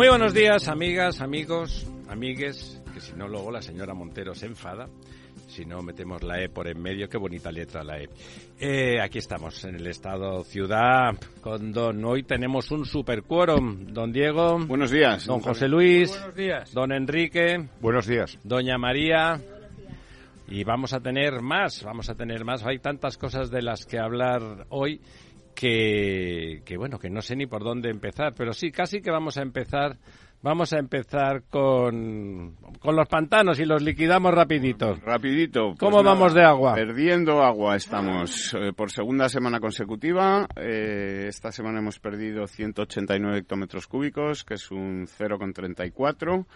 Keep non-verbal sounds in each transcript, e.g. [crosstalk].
Muy buenos días, amigas, amigos, amigues, que si no luego la señora Montero se enfada. Si no metemos la E por en medio, qué bonita letra la E. Eh, aquí estamos en el estado ciudad con don. Hoy tenemos un super quórum. Don Diego. Buenos días. Don José Luis. Buenos días. Don Enrique. Buenos días. Doña María. Y vamos a tener más, vamos a tener más. Hay tantas cosas de las que hablar hoy que, que bueno, que no sé ni por dónde empezar, pero sí, casi que vamos a empezar, vamos a empezar con, con los pantanos y los liquidamos rapidito. Rapidito. pues ¿Cómo nada, vamos de agua? Perdiendo agua estamos eh, por segunda semana consecutiva. Eh, esta semana hemos perdido 189 hectómetros cúbicos, que es un 0,34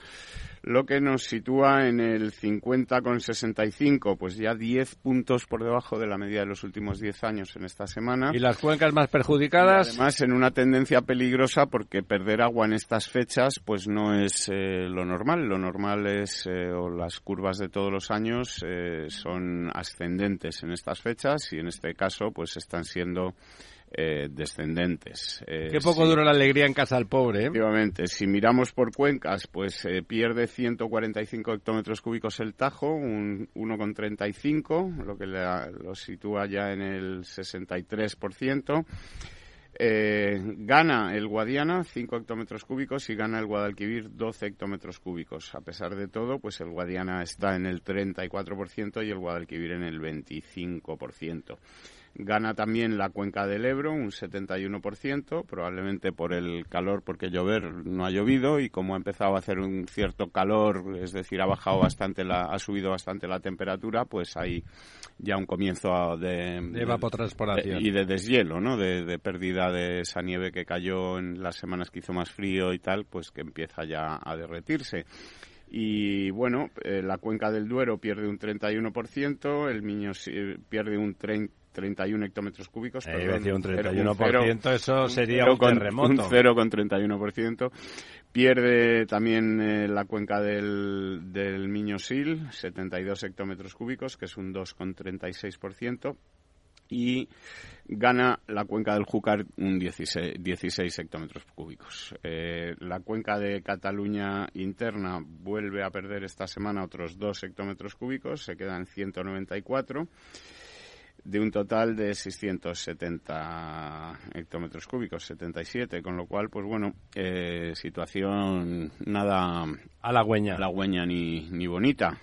lo que nos sitúa en el 50,65, pues ya 10 puntos por debajo de la media de los últimos 10 años en esta semana. ¿Y las cuencas más Y perjudicadas? además en una tendencia peligrosa porque perder agua en estas fechas pues no es eh, lo normal. Lo normal es, eh, o las curvas de todos los años eh, son ascendentes en estas fechas y en este caso pues están siendo eh, descendentes. Eh, Qué poco sí. dura la alegría en casa al pobre, ¿eh? Efectivamente, si miramos por cuencas, pues eh, pierde 145 hectómetros cúbicos el Tajo, un 1,35, lo que lo sitúa ya en el 63%. Eh, gana el Guadiana 5 hectómetros cúbicos y gana el Guadalquivir 12 hectómetros cúbicos. A pesar de todo, pues el Guadiana está en el 34% y el Guadalquivir en el 25%. Gana también la cuenca del Ebro, un 71%, probablemente por el calor, porque llover no ha llovido y como ha empezado a hacer un cierto calor, es decir, ha bajado bastante, la, ha subido bastante la temperatura, pues hay ya un comienzo de, De evapotranspiración. de- y de deshielo, ¿no? De, de pérdida de esa nieve que cayó en las semanas que hizo más frío y tal, pues que empieza ya a derretirse. Y bueno, eh, la cuenca del Duero pierde un 31%, el Miño eh, pierde un 30 31 hectómetros cúbicos. Eh, perdón, iba a decir un cero- 31%, eso un sería cero un con- terremoto. Un 0,31%. Pierde también eh, la cuenca del, del Miño-Sil, 72 hectómetros cúbicos, que es un 2,36%. Y gana la cuenca del Júcar un 16, 16 hectómetros cúbicos. Eh, la cuenca de Cataluña interna vuelve a perder esta semana otros 2 hectómetros cúbicos, se quedan 194 de un total de 670 hectómetros cúbicos, 77, con lo cual, pues bueno, eh, situación nada Halagüeña. halagüeña ni, ni bonita.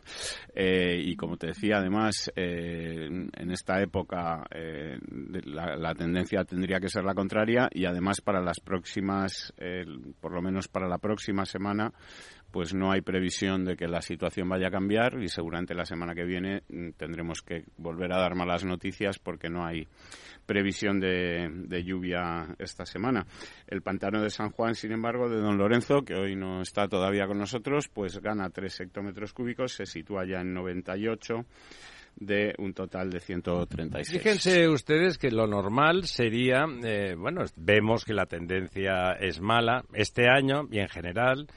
Eh, y como te decía, además, eh, en esta época eh, la, la tendencia tendría que ser la contraria y además para las próximas, eh, por lo menos para la próxima semana, pues no hay previsión de que la situación vaya a cambiar y seguramente la semana que viene mm, tendremos que volver a dar malas noticias porque no hay previsión de, lluvia esta semana. El pantano de San Juan, sin embargo, de Don Lorenzo, que hoy no está todavía con nosotros, pues gana 3 hectómetros cúbicos, se sitúa ya en 98 de un total de 136. Fíjense ustedes que lo normal sería, eh, bueno, vemos que la tendencia es mala este año y en general,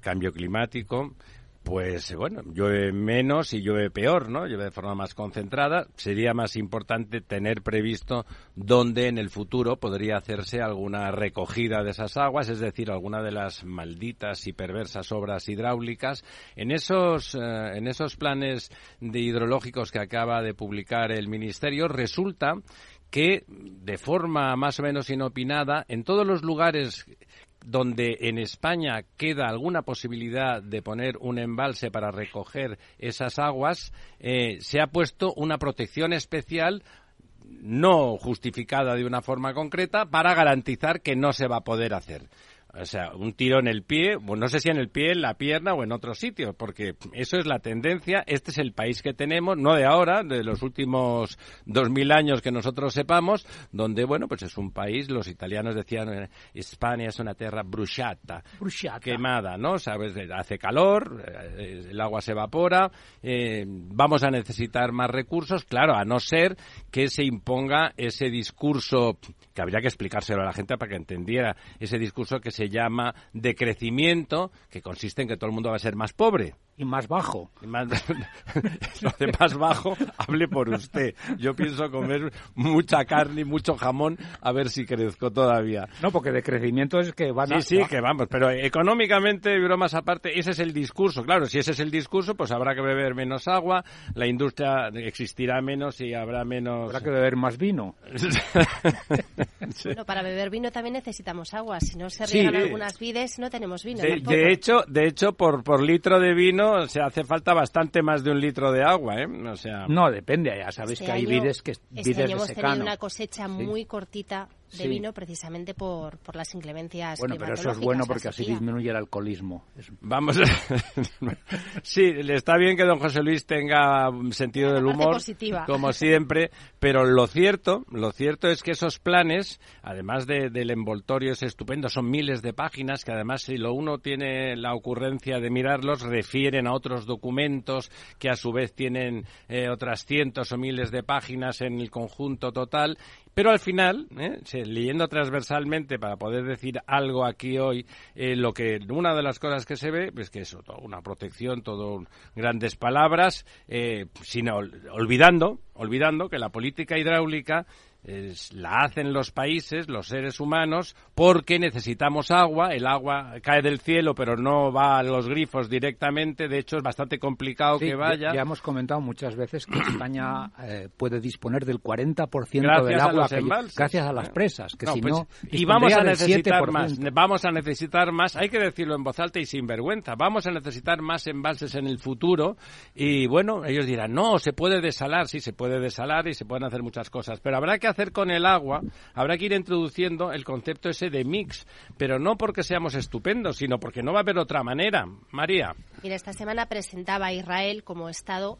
cambio climático, pues bueno, llueve menos y llueve peor, ¿no? Llueve de forma más concentrada. Sería más importante tener previsto dónde en el futuro podría hacerse alguna recogida de esas aguas, es decir, alguna de las malditas y perversas obras hidráulicas. En esos, eh, en esos planes de hidrológicos que acaba de publicar el Ministerio, resulta que de forma más o menos inopinada, en todos los lugares donde en España queda alguna posibilidad de poner un embalse para recoger esas aguas, eh, se ha puesto una protección especial no justificada de una forma concreta para garantizar que no se va a poder hacer. O sea, un tiro en el pie, no sé si en el pie, en la pierna o en otro sitio, porque eso es la tendencia. Este es el país que tenemos, no de ahora, de los últimos dos mil años que nosotros sepamos, donde, bueno, pues es un país, los italianos decían, eh, España es una tierra bruciata, quemada, ¿no? Sabes, hace calor, eh, el agua se evapora, eh, vamos a necesitar más recursos, claro, a no ser que se imponga ese discurso que habría que explicárselo a la gente para que entendiera ese discurso que se llama decrecimiento, que consiste en que todo el mundo va a ser más pobre y más bajo. más, [laughs] lo de más bajo, hable por usted. Yo pienso comer mucha carne y mucho jamón a ver si crezco todavía. No, porque de crecimiento es que van a... Sí, sí, que vamos, pero económicamente, bromas aparte, ese es el discurso. Claro, si ese es el discurso, pues habrá que beber menos agua, la industria existirá menos y habrá menos... Habrá que beber más vino. [laughs] Bueno, para beber vino también necesitamos agua. Si no se algunas vides, no tenemos vino. De, hecho, de hecho por, por litro de vino o sea, hace falta bastante más de un litro de agua, ¿eh? O sea... No, depende, ya sabéis este que hay vides que este año hemos tenido una cosecha muy cortita de vino precisamente por, por las inclemencias Bueno, pero eso es bueno porque así disminuye el alcoholismo. Vamos, [laughs] sí, le está bien que don José Luis tenga sentido del humor, como siempre, pero lo cierto, lo cierto es que esos planes, además del envoltorio es estupendo, son miles de páginas que además si lo uno tiene la ocurrencia de mirarlos, refieren a otros documentos que a su vez tienen eh, otras cientos o miles de páginas en el conjunto total pero al final, ¿eh? leyendo transversalmente para poder decir algo aquí hoy, eh, lo que una de las cosas que se ve, pues que eso, una protección, todo grandes palabras, eh, sino olvidando, olvidando que la política hidráulica la hacen los países, los seres humanos, porque necesitamos agua. El agua cae del cielo, pero no va a los grifos directamente. De hecho, es bastante complicado que vaya. Ya, hemos comentado muchas veces que España [clears throat] eh, puede disponer del 40% del agua gracias a las presas. Que si pues, no, y vamos a necesitar más. Vamos a necesitar más. Hay que decirlo en voz alta y sin vergüenza. Vamos a necesitar más embalses en el futuro. Y bueno, ellos dirán, no, se puede desalar. Sí, se puede desalar y se pueden hacer muchas cosas. Pero habrá que hacer con el agua, habrá que ir introduciendo el concepto ese de mix, pero no porque seamos estupendos, sino porque no va a haber otra manera. María. Mira, esta semana presentaba a Israel como Estado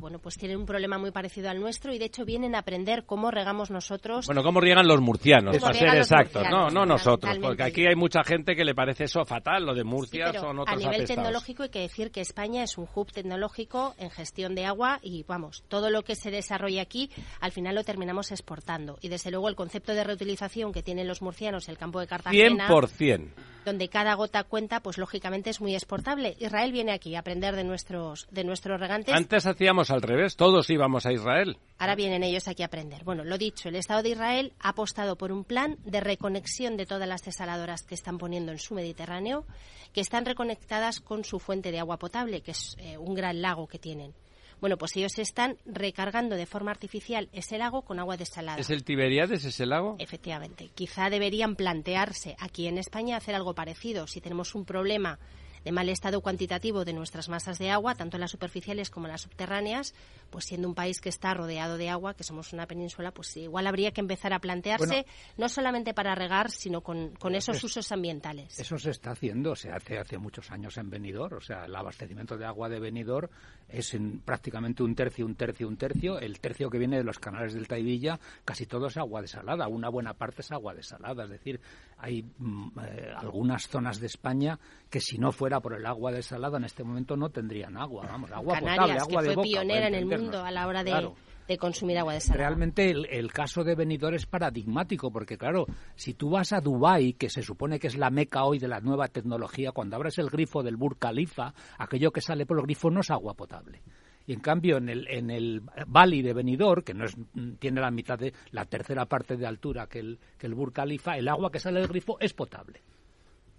bueno, pues tienen un problema muy parecido al nuestro y de hecho vienen a aprender cómo regamos nosotros. Bueno, cómo riegan los murcianos, para ser exactos, no, no nosotros, porque aquí hay mucha gente que le parece eso fatal, lo de Murcia son otros A nivel tecnológico hay que decir que España es un hub tecnológico en gestión de agua y vamos, todo lo que se desarrolla aquí al final lo terminamos exportando y desde luego el concepto de reutilización que tienen los murcianos el campo de Cartagena 100%. donde cada gota cuenta, pues lógicamente es muy exportable. Israel viene aquí a aprender de nuestros de nuestros regantes. Antes hacíamos al revés, todos íbamos a Israel. Ahora vienen ellos aquí a aprender. Bueno, lo dicho, el Estado de Israel ha apostado por un plan de reconexión de todas las desaladoras que están poniendo en su Mediterráneo, que están reconectadas con su fuente de agua potable, que es eh, un gran lago que tienen. Bueno, pues ellos están recargando de forma artificial ese lago con agua desalada. ¿Es el Tiberiades ese lago? Efectivamente. Quizá deberían plantearse aquí en España hacer algo parecido. Si tenemos un problema de mal estado cuantitativo de nuestras masas de agua, tanto las superficiales como las subterráneas, pues siendo un país que está rodeado de agua, que somos una península, pues igual habría que empezar a plantearse, no solamente para regar, sino con, esos usos ambientales. Eso se está haciendo, se hace hace muchos años en Benidorm, o sea, el abastecimiento de agua de Benidorm es en prácticamente un tercio, un tercio, un tercio. El tercio que viene de los canales del Taivilla, casi todo es agua desalada, una buena parte es agua desalada, es decir, hay mm, eh, algunas zonas de España que si no fuera por el agua desalada en este momento no tendrían agua, vamos, agua potable, agua que fue pionera en el mundo a la hora de, consumir agua desalada. Realmente el, caso de Benidorm es paradigmático porque claro, si tú vas a Dubái, que se supone que es la meca hoy de la nueva tecnología, cuando abres el grifo del Burj Khalifa, aquello que sale por el grifo no es agua potable. Y en cambio, en el, en el Valley de Benidorm, que no es, tiene la mitad de la tercera parte de altura que el, que el Burj Khalifa, el agua que sale del grifo es potable.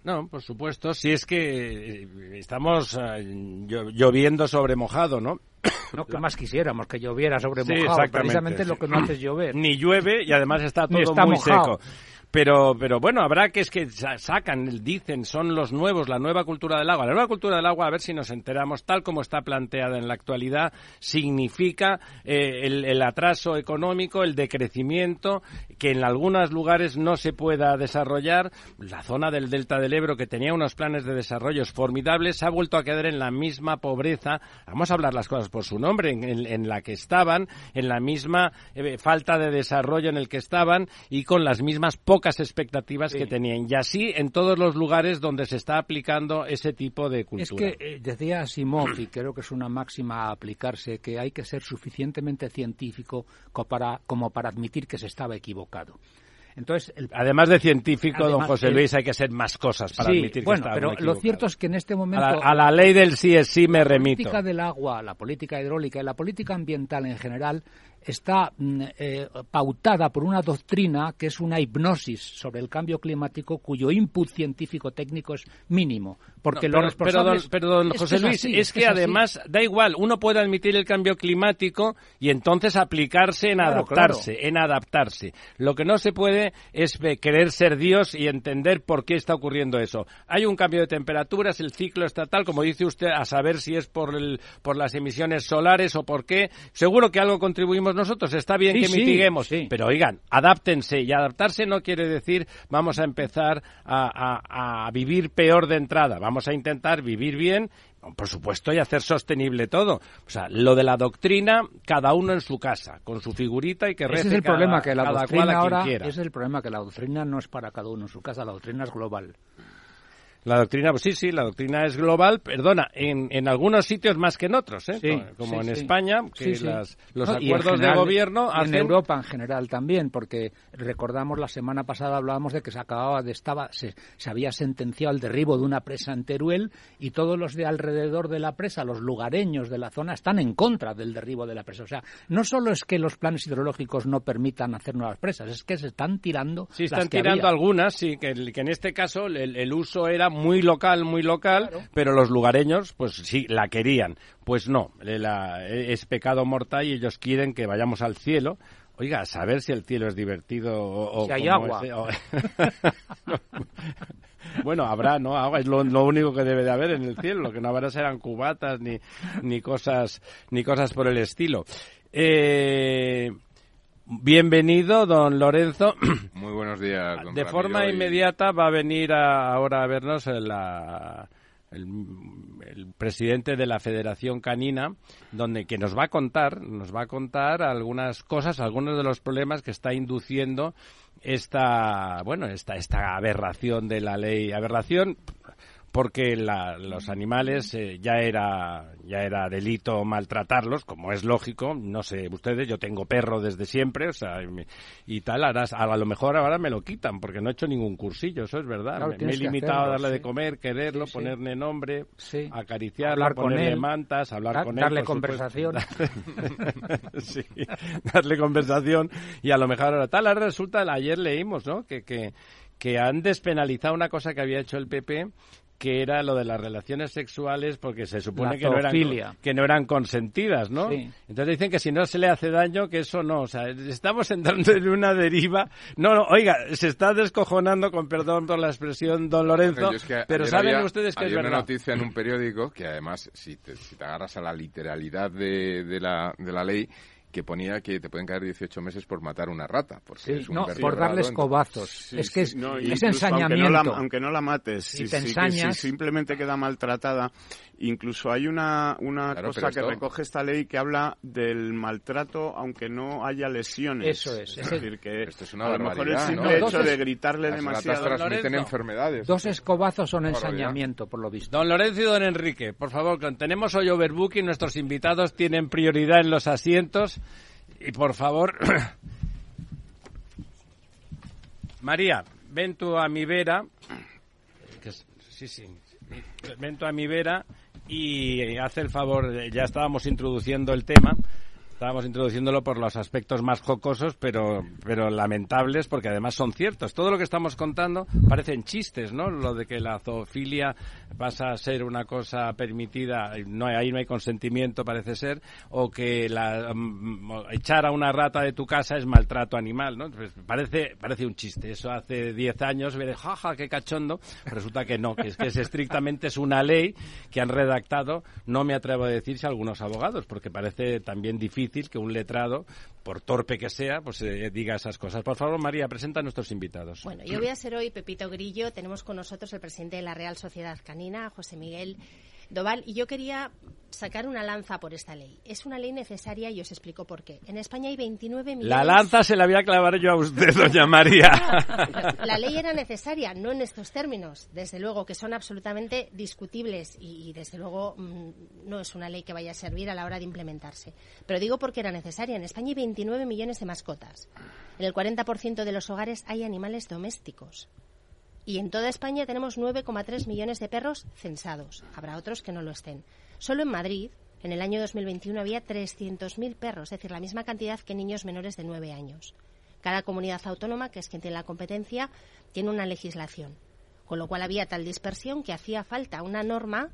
No, por supuesto, si es que eh, estamos eh, lloviendo sobre mojado, ¿no? [coughs] No, que más quisiéramos que lloviera sobre mojado, precisamente lo que no hace llover. Ni llueve y además está todo muy seco. Pero, pero bueno, habrá que es que sacan, dicen, son los nuevos, la nueva cultura del agua. La nueva cultura del agua, a ver si nos enteramos, tal como está planteada en la actualidad, significa eh, el, atraso económico, el decrecimiento, que en algunos lugares no se pueda desarrollar. La zona del Delta del Ebro, que tenía unos planes de desarrollo formidables, se ha vuelto a quedar en la misma pobreza. Vamos a hablar las cosas por su nombre, en, la que estaban, en la misma eh, falta de desarrollo en el que estaban y con las mismas pocas pocas expectativas que tenían. Y así en todos los lugares donde se está aplicando ese tipo de cultura. Es que eh, decía Simov, y creo que es una máxima a aplicarse, que hay que ser suficientemente científico como para, como para admitir que se estaba equivocado. Entonces, además de científico, don José Luis, hay que ser más cosas para admitir bueno, que está pero lo cierto es que en este momento a la, ley del sí es sí me remito. La política del agua, la política hidráulica y la política ambiental en general está mm, eh, pautada por una doctrina que es una hipnosis sobre el cambio climático cuyo input científico técnico es mínimo. Porque pero, don, José Luis, es, que, además da igual, uno puede admitir el cambio climático y entonces aplicarse en adaptarse, en adaptarse. Lo que no se puede es querer ser Dios y entender por qué está ocurriendo eso. Hay un cambio de temperaturas, el ciclo estatal, como dice usted, a saber si es por, el, por las emisiones solares o por qué. Seguro que algo contribuimos nosotros, está bien que mitiguemos, pero oigan, adáptense y adaptarse no quiere decir vamos a empezar a, vivir peor de entrada, vamos a intentar vivir bien por supuesto, y hacer sostenible todo. O sea, lo de la doctrina, cada uno en su casa, con su figurita y que rece es el cada, problema, que la doctrina ahora, Es el problema, que la doctrina no es para cada uno en su casa, la doctrina es global. La doctrina, pues sí, sí, la doctrina es global, perdona, en, en algunos sitios más que en otros, ¿eh? como, en España, que los acuerdos de gobierno En Europa en general también, porque recordamos la semana pasada hablábamos de que se acababa de, estaba, se, se había sentenciado el derribo de una presa en Teruel y todos los de alrededor de la presa, los lugareños de la zona, están en contra del derribo de la presa. O sea, no solo es que los planes hidrológicos no permitan hacer nuevas presas, es que se están tirando. Sí, están tirando algunas, sí, que, que, en este caso el, el uso era muy local, muy local, pero los lugareños, pues sí, la querían. Pues no, es pecado mortal y ellos quieren que vayamos al cielo. Oiga, a saber si el cielo es divertido o... Si hay agua. [laughs] bueno, habrá, ¿no? Agua es lo, único que debe de haber en el cielo. Lo que no habrá serán cubatas ni, ni, cosas, ni cosas por el estilo. Eh, Bienvenido, don Lorenzo. [clears throat] Muy buenos días. Don de forma inmediata va a venir ahora a vernos el, presidente de la Federación Canina, donde que nos va a contar, nos va a contar algunas cosas, algunos de los problemas que está induciendo esta, bueno, esta, esta aberración de la ley, aberración porque los animales eh, ya era ya era delito maltratarlos, como es lógico, no sé ustedes, yo tengo perro desde siempre, o sea, y, tal, a lo mejor ahora me lo quitan porque no he hecho ningún cursillo, eso es verdad, me, he limitado a darle de comer, quererlo, ponerle nombre, acariciarlo, hablar ponerle mantas, hablar con él, darle conversación. [laughs] sí, darle conversación y a lo mejor ahora tal, ahora resulta, ayer leímos, ¿no? Que, que que han despenalizado una cosa que había hecho el PP que era lo de las relaciones sexuales porque se supone que no, eran, que no eran consentidas, ¿no? Sí. Entonces dicen que si no se le hace daño, que eso no. O sea, estamos entrando en una deriva. No, no, oiga, se está descojonando, con perdón por la expresión, don Lorenzo, Yo es que pero saben había- ustedes que es había una verdad. noticia en un periódico que además, si te, si te agarras a la literalidad de, de la, de la ley, que ponía que te pueden caer 18 meses por matar una rata. Porque Sí, es un no, por darles entonces- cobazos. Sí, es que sí, es, no, es incluso ensañamiento. Aunque no, la, aunque no la mates, Si si, te ensañas- si simplemente queda maltratada. Incluso hay una, una Claro, cosa que esto- recoge esta ley que habla del maltrato aunque no haya lesiones. Eso es, Es ese- decir, que Esto es una a lo mejor el barbaridad, simple ¿no? hecho de gritarle Las ratas demasiado... transmiten Lorenzo. enfermedades. Dos escobazos son ensañamiento, por lo visto. Don Lorenzo y don Enrique, por favor, tenemos hoy overbooking, nuestros invitados tienen prioridad en los asientos y por favor, [coughs] María, ven tú a mi vera, sí, sí, ven tú a mi vera y haz el favor, ya estábamos introduciendo el tema. Estábamos introduciéndolo por los aspectos más jocosos, pero, pero lamentables, porque además son ciertos. Todo lo que estamos contando parecen chistes, ¿no? Lo de que la zoofilia pasa a ser una cosa permitida, no ahí no hay consentimiento, parece ser, o que la, mm, echar a una rata de tu casa es maltrato animal, ¿no? Pues parece, parece un chiste. Eso hace 10 años, de jaja, qué cachondo. Resulta que no, que es que es estrictamente es una ley que han redactado, no me atrevo a decir si algunos abogados, porque parece también difícil que un letrado, por torpe que sea, pues eh, diga esas cosas. Por favor, María, presenta a nuestros invitados. Bueno, yo voy a ser hoy Pepito Grillo. Tenemos con nosotros el presidente de la Real Sociedad Canina, José Miguel Doval, y yo quería sacar una lanza por esta ley. Es una ley necesaria y os explico por qué. En España hay 29 millones... La lanza se la voy a clavar yo a usted, [laughs] doña María. [laughs] La ley era necesaria, no en estos términos, desde luego, que son absolutamente discutibles y, y, desde luego, mm, no es una ley que vaya a servir a la hora de implementarse. Pero digo porque era necesaria. En España hay 29 millones de mascotas. En el 40% de los hogares hay animales domésticos. Y en toda España tenemos 9,3 millones de perros censados. Habrá otros que no lo estén. Solo en Madrid, en el año 2021, había 300.000 perros, es decir, la misma cantidad que niños menores de 9 años. Cada comunidad autónoma, que es quien tiene la competencia, tiene una legislación. Con lo cual había tal dispersión que hacía falta una norma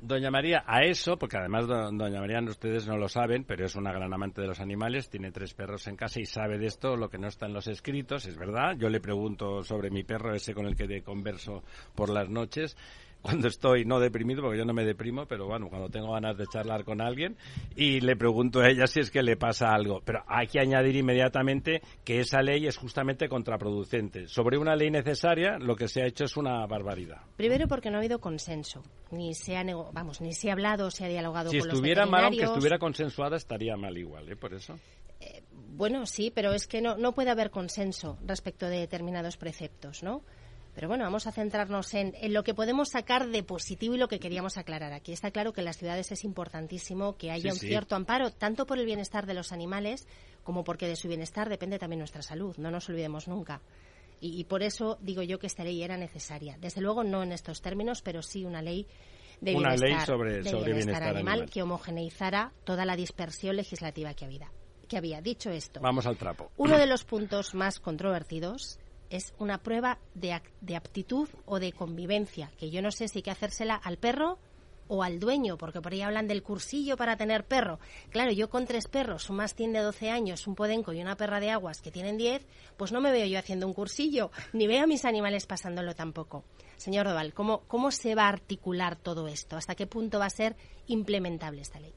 Doña María, a eso, porque además do- Doña María ustedes no lo saben, pero es una gran amante de los animales, tiene tres perros en casa y sabe de esto, lo que no está en los escritos, es verdad. Yo le pregunto sobre mi perro, ese con el que converso por las noches, cuando estoy no deprimido, porque yo no me deprimo, pero bueno, cuando tengo ganas de charlar con alguien, y le pregunto a ella si es que le pasa algo. Pero hay que añadir inmediatamente que esa ley es justamente contraproducente. Sobre una ley necesaria, lo que se ha hecho es una barbaridad. Primero porque no ha habido consenso, ni se ha nego- vamos, ni se ha hablado, se ha dialogado Si con los estuviera mal, aunque estuviera consensuada, estaría mal igual, ¿eh? Por eso. Bueno, sí, pero es que no, no puede haber consenso respecto de determinados preceptos, ¿no? Pero bueno, vamos a centrarnos en, en lo que podemos sacar de positivo y lo que queríamos aclarar aquí. Está claro que en las ciudades es importantísimo que haya Sí, un sí. cierto amparo, tanto por el bienestar de los animales como porque de su bienestar depende también nuestra salud. No nos olvidemos nunca. Y, y por eso digo yo que esta ley era necesaria. Desde luego no en estos términos, pero sí una ley de Una ley bienestar, sobre- de sobre bienestar animal, animal. que homogeneizara toda la dispersión legislativa que había. Que había. Dicho esto, Vamos al trapo. uno de los puntos más controvertidos es una prueba de, aptitud o de convivencia, que yo no sé si hay que hacérsela al perro o al dueño, porque por ahí hablan del cursillo para tener perro. Claro, yo con tres perros, un mastín de 12 años, un podenco y una perra de aguas que tienen 10, pues no me veo yo haciendo un cursillo, ni veo a mis animales pasándolo tampoco. Señor Doval, ¿cómo, ¿cómo se va a articular todo esto? ¿Hasta qué punto va a ser implementable esta ley?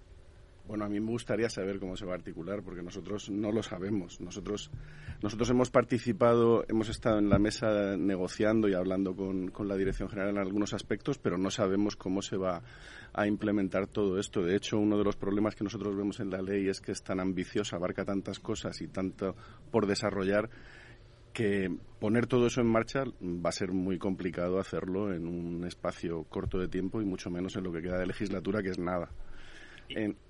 Bueno, a mí me gustaría saber cómo se va a articular, porque nosotros no lo sabemos. Nosotros, nosotros hemos participado, hemos estado en la mesa negociando y hablando con, con la Dirección General en algunos aspectos, pero no sabemos cómo se va a implementar todo esto. De hecho, uno de los problemas que nosotros vemos en la ley es que es tan ambiciosa, abarca tantas cosas y tanto por desarrollar que poner todo eso en marcha va a ser muy complicado hacerlo en un espacio corto de tiempo y mucho menos en lo que queda de legislatura, que es nada.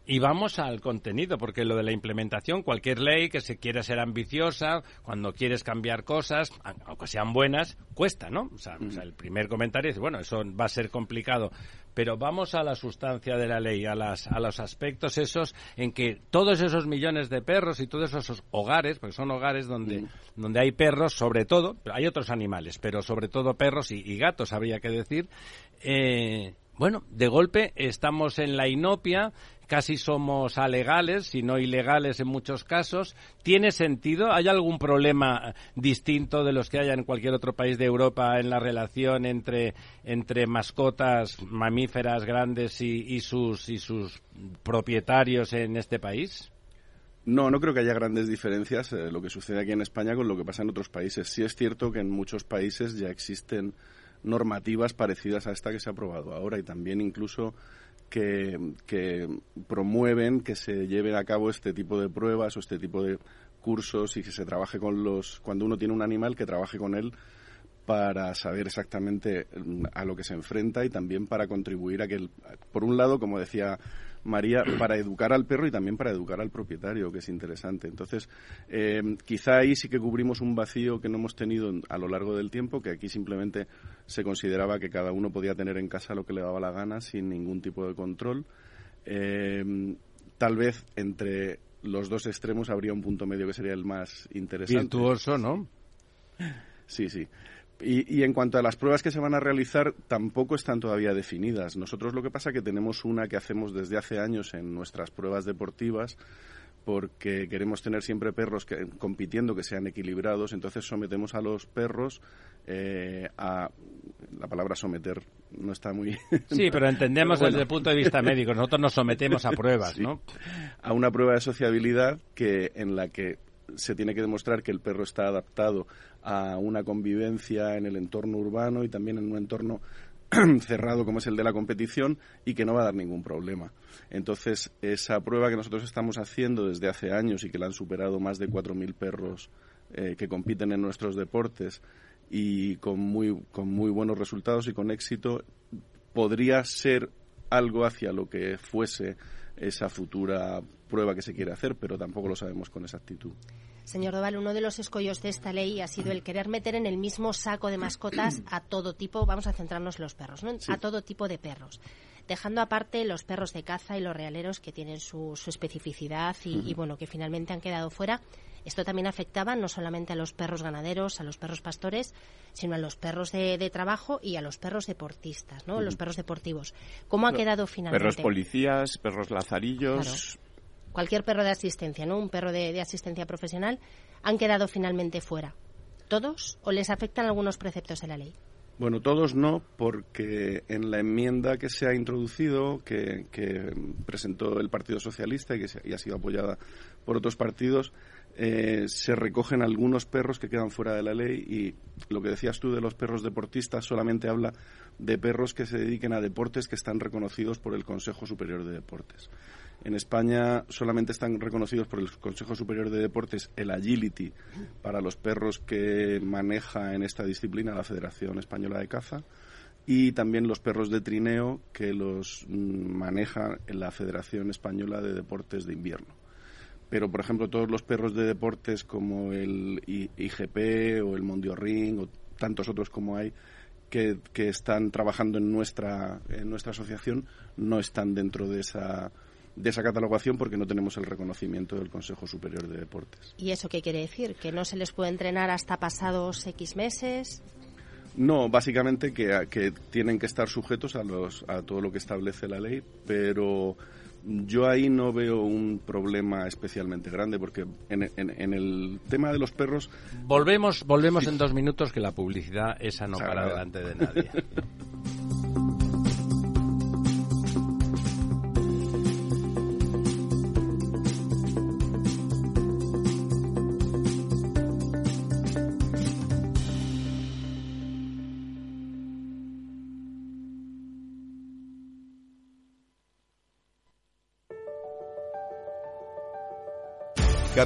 Y vamos al contenido, porque lo de la implementación, cualquier ley que se quiera ser ambiciosa, cuando quieres cambiar cosas, aunque sean buenas, cuesta, ¿no? O sea, o sea, el primer comentario es, bueno, eso va a ser complicado. Pero vamos a la sustancia de la ley, a, las, a los aspectos esos en que todos esos millones de perros y todos esos hogares, porque son hogares donde, donde hay perros, sobre todo, hay otros animales, pero sobre todo perros y, gatos, habría que decir, eh, bueno, de golpe estamos en la inopia, casi somos alegales, si no ilegales en muchos casos. ¿Tiene sentido? ¿Hay algún problema distinto de los que haya en cualquier otro país de Europa en la relación entre, entre mascotas mamíferas grandes y, sus, y sus propietarios en este país? No, no creo que haya grandes diferencias eh, lo que sucede aquí en España con lo que pasa en otros países. Sí es cierto que en muchos países ya existen normativas parecidas a esta que se ha aprobado ahora y también incluso que, promueven que se lleven a cabo este tipo de pruebas o este tipo de cursos y que se trabaje con los cuando uno tiene un animal que trabaje con él para saber exactamente mm, a lo que se enfrenta y también para contribuir a que, por un lado, como decía María, para educar al perro y también para educar al propietario, que es interesante. Entonces, eh, quizá ahí sí que cubrimos un vacío que no hemos tenido a lo largo del tiempo, que aquí simplemente se consideraba que cada uno podía tener en casa lo que le daba la gana sin ningún tipo de control. Eh, tal vez entre los dos extremos habría un punto medio que sería el más interesante. Virtuoso, ¿no? Sí, sí. Y, en cuanto a las pruebas que se van a realizar, tampoco están todavía definidas. Nosotros lo que pasa es que tenemos una que hacemos desde hace años en nuestras pruebas deportivas, porque queremos tener siempre perros que, compitiendo que sean equilibrados, entonces sometemos a los perros eh, a la palabra someter no está muy [laughs] sí pero entendemos desde el punto de vista médico. Nosotros nos sometemos a pruebas no a una prueba de sociabilidad que en la que se tiene que demostrar que el perro está adaptado a una convivencia en el entorno urbano y también en un entorno [clears throat] cerrado como es el de la competición y que no va a dar ningún problema. Entonces, esa prueba que nosotros estamos haciendo desde hace años y que la han superado más de 4.000 perros eh, que compiten en nuestros deportes y con muy, con muy buenos resultados y con éxito, podría ser algo hacia lo que fuese esa futura prueba que se quiere hacer, pero tampoco lo sabemos con exactitud. Señor Doval, uno de los escollos de esta ley ha sido el querer meter en el mismo saco de mascotas [clears throat] a todo tipo, vamos a centrarnos en los perros, ¿no? a todo tipo de perros, dejando aparte los perros de caza y los realeros que tienen su, especificidad y, bueno, que finalmente han quedado fuera. Esto también afectaba no solamente a los perros ganaderos, a los perros pastores, sino a los perros de, trabajo y a los perros deportistas, ¿no? Los perros deportivos. ¿Cómo ha quedado finalmente? Perros policías, perros lazarillos cualquier perro de asistencia, ¿no? Un perro de, asistencia profesional, han quedado finalmente fuera. ¿Todos o les afectan algunos preceptos de la ley? Bueno, todos no, porque en la enmienda que se ha introducido, que, presentó el Partido Socialista y que ha sido apoyada por otros partidos, eh, se recogen algunos perros que quedan fuera de la ley y lo que decías tú de los perros deportistas solamente habla de perros que se dediquen a deportes que están reconocidos por el Consejo Superior de Deportes. En España solamente están reconocidos por el Consejo Superior de Deportes el agility para los perros que maneja en esta disciplina la Federación Española de Caza y también los perros de trineo que los mm, maneja la Federación Española de Deportes de Invierno. Pero, por ejemplo, todos los perros de deportes como el IGP o el Mondio Ring o tantos otros como hay que, que están trabajando en nuestra, en nuestra asociación no están dentro de esa de esa catalogación porque no tenemos el reconocimiento del Consejo Superior de Deportes. ¿Y eso qué quiere decir? ¿Que no se les puede entrenar hasta pasados X meses? No, básicamente que, que tienen que estar sujetos a, los, a todo lo que establece la ley, pero yo ahí no veo un problema especialmente grande porque en, en, el tema de los perros volvemos volvemos en dos minutos que la publicidad esa no para delante de nadie [laughs]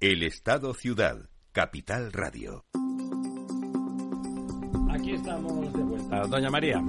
El Estado Ciudad, Capital Radio. Aquí estamos de vuelta. Doña María.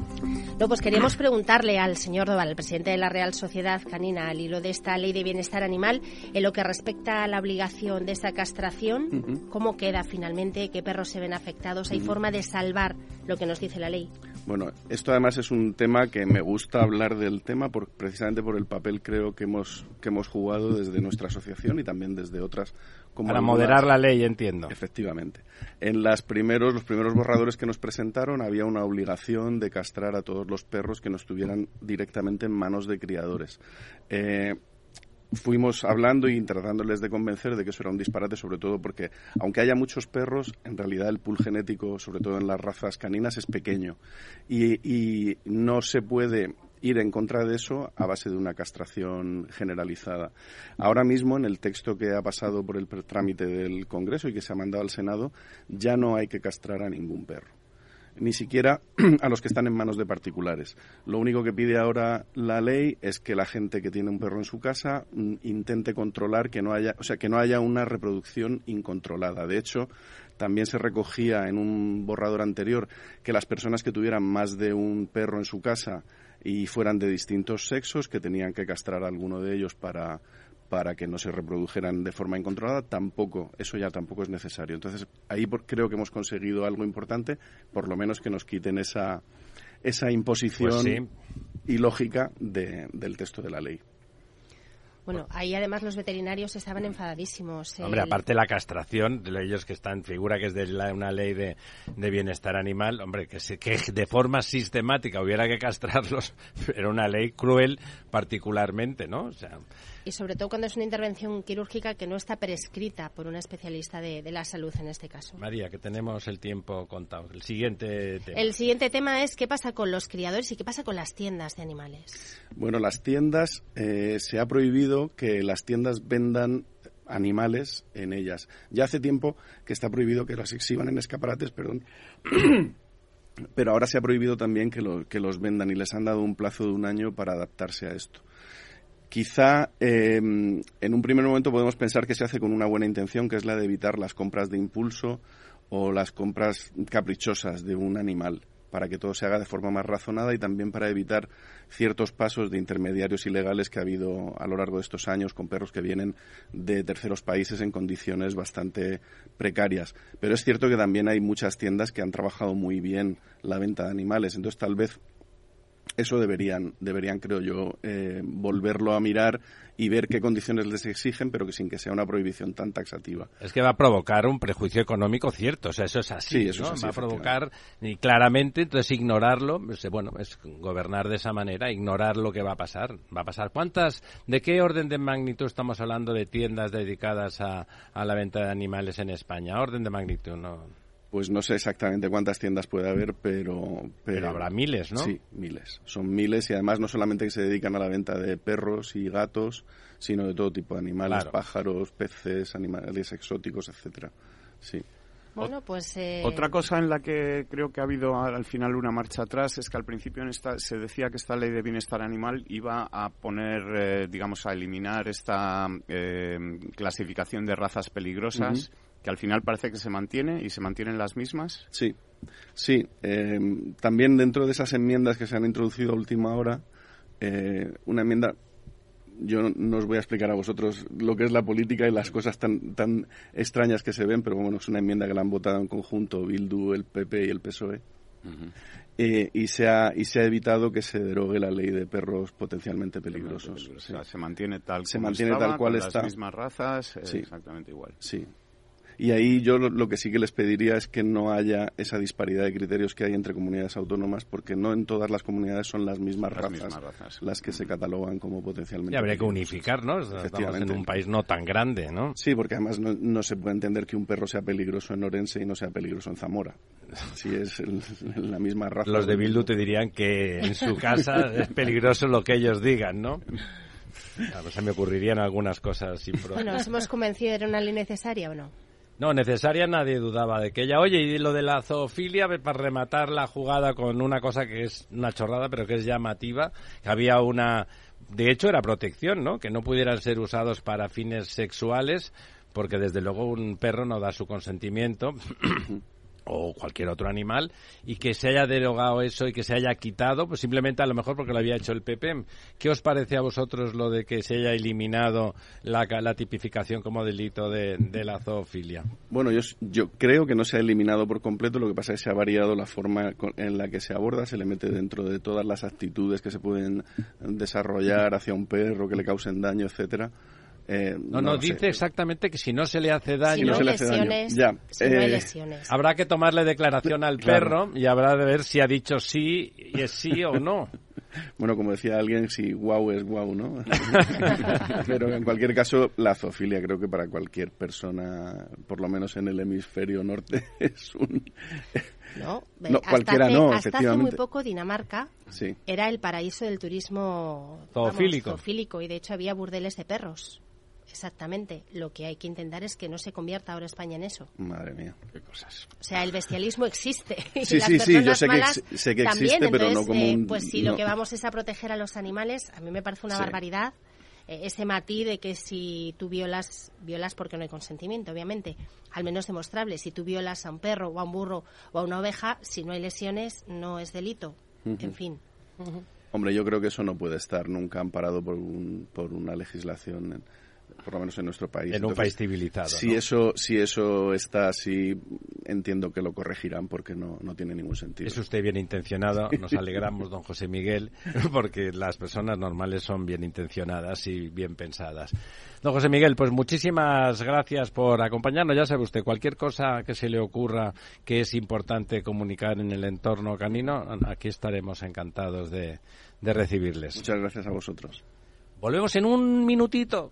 No, pues queríamos preguntarle al señor Doval, el presidente de la Real Sociedad Canina, al hilo de esta ley de bienestar animal, en lo que respecta a la obligación de esta castración, ¿cómo queda finalmente? ¿Qué perros se ven afectados? ¿Hay forma de salvar lo que nos dice la ley? Bueno, esto además es un tema que me gusta hablar del tema por, precisamente por el papel creo que hemos que hemos jugado desde nuestra asociación y también desde otras como Para algunas- moderar la ley, entiendo. Efectivamente. En las primeros, los primeros borradores que nos presentaron había una obligación de castrar a todos los perros que no estuvieran directamente en manos de criadores. Eh, fuimos hablando y tratándoles de convencer de que eso era un disparate, sobre todo porque, aunque haya muchos perros, en realidad el pool genético, sobre todo en las razas caninas, es pequeño. Y, y no se puede ir en contra de eso a base de una castración generalizada. Ahora mismo, en el texto que ha pasado por el trámite del Congreso y que se ha mandado al Senado, ya no hay que castrar a ningún perro ni siquiera [clears throat] a los que están en manos de particulares. Lo único que pide ahora la ley es que la gente que tiene un perro en su casa mm, intente controlar que no haya, o sea, que no haya una reproducción incontrolada. De hecho, también se recogía en un borrador anterior que las personas que tuvieran más de un perro en su casa y fueran de distintos sexos, que tenían que castrar a alguno de ellos para para que no se reprodujeran de forma incontrolada, tampoco, eso ya tampoco es necesario. Entonces, ahí por- creo que hemos conseguido algo importante, por lo menos que nos quiten esa, esa imposición Pues sí. ilógica de- del texto de la ley. Bueno, ahí además los veterinarios estaban enfadadísimos. Hombre, aparte la castración, de ellos que están, figura que es de la- una ley de, de bienestar animal, hombre, que, se, que de forma sistemática hubiera que castrarlos, [laughs] era una ley cruel particularmente, ¿no? O sea, Y sobre todo cuando es una intervención quirúrgica que no está prescrita por un especialista de, de la salud en este caso. María, que tenemos el tiempo contado. El siguiente tema. El siguiente tema es qué pasa con los criadores y qué pasa con las tiendas de animales. Bueno, las tiendas, eh, se ha prohibido que las tiendas vendan animales en ellas. Ya hace tiempo que está prohibido que las exhiban en escaparates, perdón. [clears throat] Pero ahora se ha prohibido también que, lo- que los vendan y les han dado un plazo de un año para adaptarse a esto. Quizá eh, en un primer momento podemos pensar que se hace con una buena intención, que es la de evitar las compras de impulso o las compras caprichosas de un animal, para que todo se haga de forma más razonada y también para evitar ciertos pasos de intermediarios ilegales que ha habido a lo largo de estos años con perros que vienen de terceros países en condiciones bastante precarias. Pero es cierto que también hay muchas tiendas que han trabajado muy bien la venta de animales, entonces tal vez eso deberían, deberían creo yo, eh, volverlo a mirar y ver qué condiciones les exigen, pero que sin que sea una prohibición tan taxativa. Es que va a provocar un prejuicio económico cierto, o sea, eso es así, Sí, eso ¿no? es así, va a provocar y claramente, entonces ignorarlo, pues, bueno, es gobernar de esa manera, ignorar lo que va a pasar, va a pasar. ¿Cuántas, de qué orden de magnitud estamos hablando de tiendas dedicadas a, a la venta de animales en España? Orden de magnitud, no. Pues no sé exactamente cuántas tiendas puede haber, pero... Pero habrá miles, ¿no? Sí, miles. Son miles y además no solamente que se dedican a la venta de perros y gatos, sino de todo tipo de animales, Claro. pájaros, peces, animales exóticos, etcétera. Sí. Bueno, pues... eh, Otra cosa en la que creo que ha habido al al final una marcha atrás es que al principio en esta, se decía que esta ley de bienestar animal iba a poner, eh, digamos, a eliminar esta eh, clasificación de razas peligrosas, que al final parece que se mantiene y se mantienen las mismas. Sí, sí. eh, también dentro de esas enmiendas que se han introducido a última hora, eh, una enmienda yo no os voy a explicar a vosotros lo que es la política y las cosas tan, tan extrañas que se ven, pero bueno, es una enmienda que la han votado en conjunto Bildu, el PP y el PSOE. Eh, y, se ha, y se ha evitado que se derogue la ley de perros potencialmente peligrosos. se mantiene tal, se mantiene tal cual con está. Las mismas razas, eh, exactamente igual. Sí, y ahí yo lo, que sí que les pediría es que no haya esa disparidad de criterios que hay entre comunidades autónomas, porque no en todas las comunidades son las mismas, razas, las que se catalogan como potencialmente. Y habría que unificar, ¿no? Estamos en un país no tan grande, ¿no? Sí, porque además no, se puede entender que un perro sea peligroso en Orense y no sea peligroso en Zamora. Si es la misma raza. Los de Bildu te dirían que en su casa [laughs] es peligroso lo que ellos digan, ¿no? se me ocurrirían algunas cosas sin Bueno, ¿nos hemos convencido de que era una ley necesaria o no? No, necesaria nadie dudaba de que ella. Oye, y lo de la zoofilia, para rematar la jugada con una cosa que es una chorrada, pero que es llamativa, que había una. De hecho, era protección, ¿no? Que no pudieran ser usados para fines sexuales, porque desde luego un perro no da su consentimiento. [coughs] o cualquier otro animal y que se haya derogado eso y que se haya quitado, pues simplemente a lo mejor porque lo había hecho el PP. ¿Qué os parece a vosotros lo de que se haya eliminado la, la tipificación como delito de, la zoofilia? Bueno, yo, yo creo que no se ha eliminado por completo, lo que pasa es que se ha variado la forma en la que se aborda, se le mete dentro de todas las actitudes que se pueden desarrollar hacia un perro que le causen daño, etcétera eh, no, no, dice exactamente que si no se le hace daño, si no, lesiones, Ya, eh, lesiones. habrá que tomarle declaración al perro y habrá de ver si ha dicho sí y es sí o no. [laughs] Bueno, como decía alguien, si wow es wow, ¿no? [laughs] Pero en cualquier caso, la zoofilia creo que para cualquier persona, por lo menos en el hemisferio norte, [laughs] es un... No, cualquiera no, hasta hace muy poco Dinamarca era el paraíso del turismo zoofílico y de hecho había burdeles de perros. Exactamente. Lo que hay que intentar es que no se convierta ahora España en eso. Madre mía, qué cosas. O sea, el bestialismo existe. [laughs] Sí, sí, sí, yo sé que, sé que existe, pero no como eh, Pues si lo que vamos es a proteger a los animales, a mí me parece una barbaridad eh, ese matiz de que si tú violas, violas porque no hay consentimiento, obviamente, al menos demostrable. Si tú violas a un perro o a un burro o a una oveja, si no hay lesiones, no es delito. En fin. Hombre, yo creo que eso no puede estar nunca amparado por, un, por una legislación por lo menos en nuestro país. En un país civilizado. Si, eso, si eso está así, entiendo que lo corregirán porque no, no tiene ningún sentido. Es usted bien intencionado, nos alegramos, don José Miguel, [laughs] porque las personas normales son bien intencionadas y bien pensadas. Don José Miguel, pues muchísimas gracias por acompañarnos. Ya sabe usted, cualquier cosa que se le ocurra que es importante comunicar en el entorno canino, aquí estaremos encantados de, de recibirles. Muchas gracias a vosotros. Volvemos en un minutito.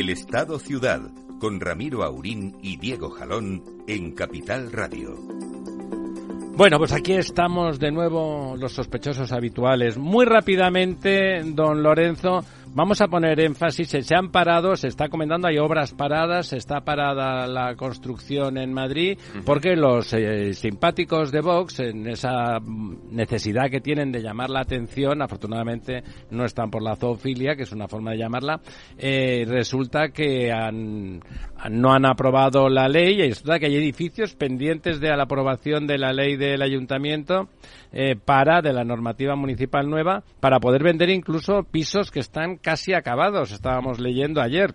El Estado Ciudad, con Ramiro Aurín y Diego Jalón en Capital Radio. Bueno, pues aquí estamos de nuevo los sospechosos habituales. Muy rápidamente, don Lorenzo, Vamos a poner énfasis, se, han parado, se está comentando, hay obras paradas, se está parada la construcción en Madrid, porque los eh, simpáticos de Vox, en esa necesidad que tienen de llamar la atención, afortunadamente no están por la zoofilia, que es una forma de llamarla, eh, resulta que han, no han aprobado la ley y resulta que hay edificios pendientes de la aprobación de la ley del ayuntamiento eh, para, de la normativa municipal nueva, para poder vender incluso pisos que están casi acabados, estábamos leyendo ayer.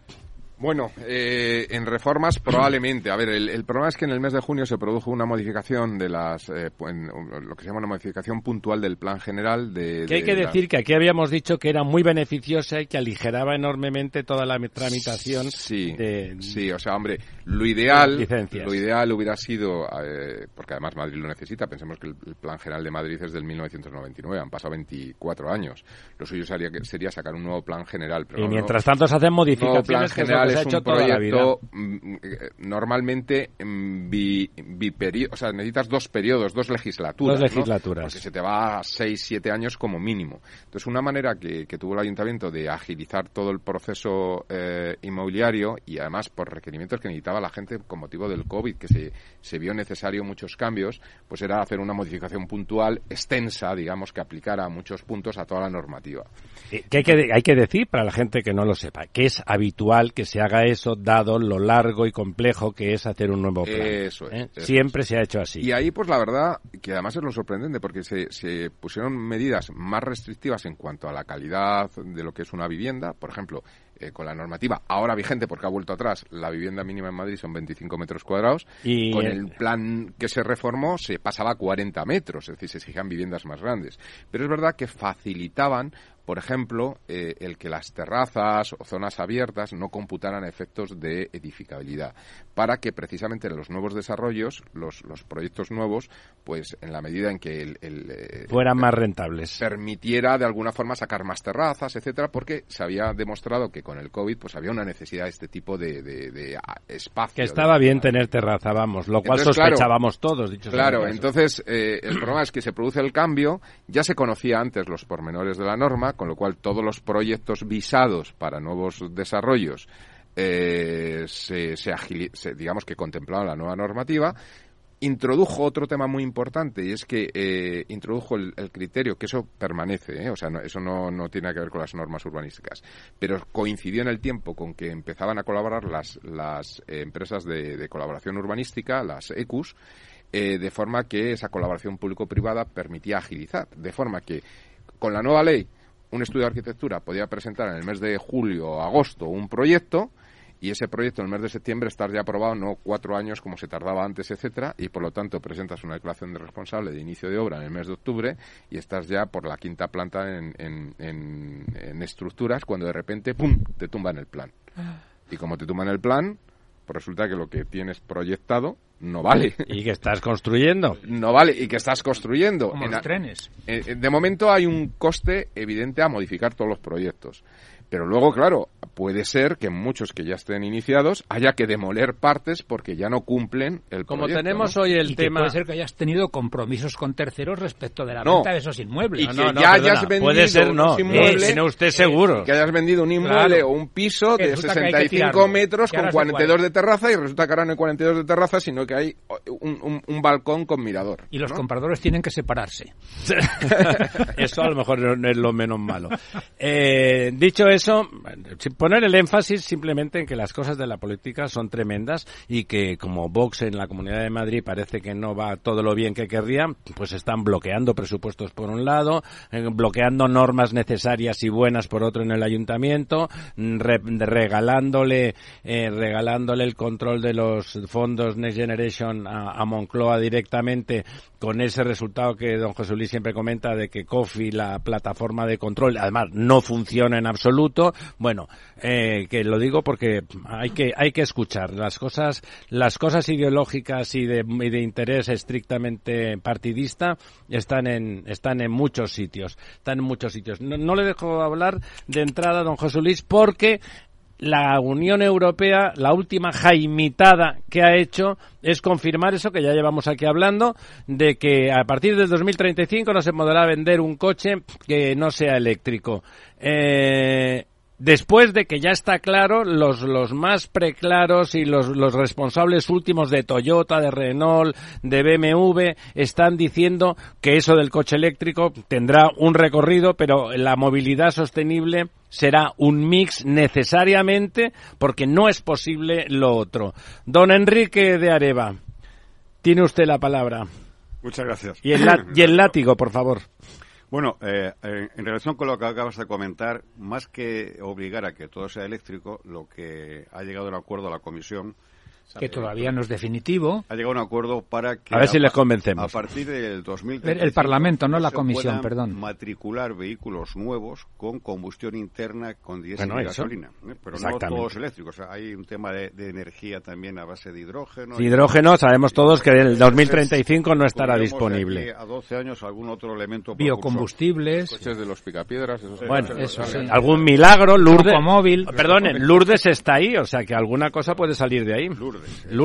Bueno, eh, en reformas probablemente. A ver, el, problema es que en el mes de junio se produjo una modificación de las, eh, lo que se llama una modificación puntual del plan general de. Que hay que decir que aquí habíamos dicho que era muy beneficiosa y que aligeraba enormemente toda la tramitación. Sí, de, sí, o sea, hombre, lo ideal, lo ideal hubiera sido, eh, porque además Madrid lo necesita. Pensemos que el, plan general de Madrid es del 1999, han pasado 24 años. Lo suyo sería, sería sacar un nuevo plan general. Pero y mientras tanto se hacen modificaciones. Plan es un proyecto mm, eh, normalmente mm, bi, o sea, necesitas dos periodos, dos legislaturas. Dos legislaturas. Porque se te va a seis, siete años como mínimo. Entonces, una manera que, tuvo el ayuntamiento de agilizar todo el proceso eh, inmobiliario y además por requerimientos que necesitaba la gente con motivo del COVID, que se, se vio necesario muchos cambios, pues era hacer una modificación puntual extensa, digamos, que aplicara a muchos puntos a toda la normativa. Eh, que hay, que hay que decir, para la gente que no lo sepa, que es habitual que se haga eso dado lo largo y complejo que es hacer un nuevo plan. Eso ¿eh? Siempre se ha hecho así. Y ahí, pues la verdad, que además es lo sorprendente, porque se, se pusieron medidas más restrictivas en cuanto a la calidad de lo que es una vivienda. Por ejemplo, eh, con la normativa ahora vigente, porque ha vuelto atrás, la vivienda mínima en Madrid son 25 metros cuadrados. Y con el plan que se reformó se pasaba a 40 metros, es decir, se exigían viviendas más grandes. Pero es verdad que facilitaban por ejemplo, eh, el que las terrazas o zonas abiertas no computaran efectos de edificabilidad, para que precisamente en los nuevos desarrollos, los, los proyectos nuevos, pues en la medida en que el, eh, fueran más rentables, permitiera de alguna forma sacar más terrazas, etcétera, porque se había demostrado que con el COVID pues había una necesidad de este tipo de, de, espacio. Que estaba bien tener terraza, vamos, lo cual sospechábamos todos, dicho Claro, entonces eh, el problema es que se produce el cambio, ya se conocía antes los pormenores de la norma, con lo cual todos los proyectos visados para nuevos desarrollos eh, se, digamos que contemplaban la nueva normativa introdujo otro tema muy importante y es que eh, introdujo el, criterio, que eso permanece, ¿eh? o sea, eso no, no, tiene que ver con las normas urbanísticas, pero coincidió en el tiempo con que empezaban a colaborar las, las empresas de, de, colaboración urbanística, las ECUS, de forma que esa colaboración público-privada permitía agilizar, de forma que con la nueva ley un estudio de arquitectura podía presentar en el mes de julio o agosto un proyecto y ese proyecto en el mes de septiembre estar ya aprobado, no cuatro años como se tardaba antes, etcétera, y por lo tanto presentas una declaración de responsable de inicio de obra en el mes de octubre y estás ya por la quinta planta en, en, estructuras cuando de repente, ¡pum!, te tumban el plan. Ah. Y como te tumban el plan, resulta que lo que tienes proyectado no vale. Y que estás construyendo. No vale, y que estás construyendo. Como en los trenes. Eh, de momento hay un coste evidente a modificar todos los proyectos. Pero luego, claro, puede ser que muchos que ya estén iniciados haya que demoler partes porque ya no cumplen el Como tenemos hoy el tema... puede ser que hayas tenido compromisos con terceros respecto de la venta de esos inmuebles. Y que ya hayas vendido puede ser, no, inmueble, usted seguro. Que hayas vendido un inmueble o un piso de 65 metros con 42 de terraza y resulta que ahora no hay 42 de terraza, sino que hay un, un, balcón con mirador. Y los compradores tienen que separarse. [laughs] eso a lo mejor no es lo menos malo. Eh, dicho eso, poner el énfasis simplemente en que las cosas de la política son tremendas y que como Vox en la Comunidad de Madrid parece que no va todo lo bien que querrían, pues están bloqueando presupuestos por un lado, eh, bloqueando normas necesarias y buenas por otro en el ayuntamiento, regalándole eh, regalándole el control de los fondos Next Generation a, a Moncloa directamente con ese resultado que don José Luis siempre comenta de que COFI, la plataforma de control, además no funciona en absoluto. Bueno, eh, que lo digo porque hay que hay que escuchar las cosas las cosas ideológicas y de, de interés estrictamente partidista están en están en muchos sitios están en muchos sitios. No, no le dejo hablar de entrada, don José Luis, porque la Unión Europea, la última jaimitada que ha hecho es confirmar eso que ya llevamos aquí hablando, de que a partir del 2035 no se podrá vender un coche que no sea eléctrico. Eh, después de que ya está claro, los, más preclaros y los, los responsables últimos de Toyota, de Renault, de BMW, están diciendo que eso del coche eléctrico tendrá un recorrido, pero la movilidad sostenible será un mix necesariamente porque no es posible lo otro. Don Enrique de Areva, tiene usted la palabra. Muchas gracias. Y el, [laughs] y el látigo, por favor. Bueno, eh, en relación con lo que acabas de comentar, más que obligar a que todo sea eléctrico, lo que ha llegado un acuerdo a la Comisión que todavía no es definitivo. Ha llegado a un acuerdo para que... A ver si les convencemos. A partir del 2000 El, Parlamento, no la Comisión, perdón. matricular vehículos nuevos con combustión interna con diésel y gasolina. ¿eh? Pero no todos eléctricos. hay un tema de, energía también a base de hidrógeno. hidrógeno, sabemos todos que en el 2035 no estará disponible. A 12 años algún otro elemento... Biocombustibles. Coches de los picapiedras. bueno, eso Algún milagro, Lourdes... Móvil. Perdonen, Lourdes está ahí, o sea que alguna cosa puede salir de ahí. Lourdes.